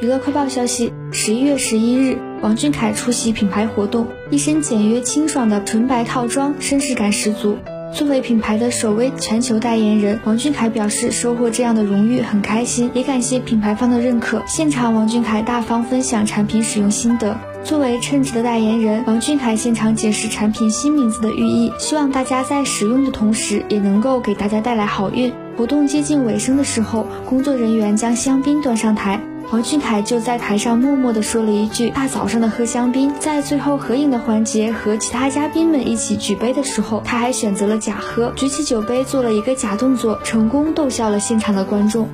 娱乐快报消息：十一月十一日，王俊凯出席品牌活动，一身简约清爽的纯白套装，绅士感十足。作为品牌的首位全球代言人，王俊凯表示收获这样的荣誉很开心，也感谢品牌方的认可。现场，王俊凯大方分享产品使用心得。作为称职的代言人，王俊凯现场解释产品新名字的寓意，希望大家在使用的同时，也能够给大家带来好运。活动接近尾声的时候，工作人员将香槟端上台。王俊凯就在台上默默地说了一句：“大早上的喝香槟。”在最后合影的环节和其他嘉宾们一起举杯的时候，他还选择了假喝，举起酒杯做了一个假动作，成功逗笑了现场的观众。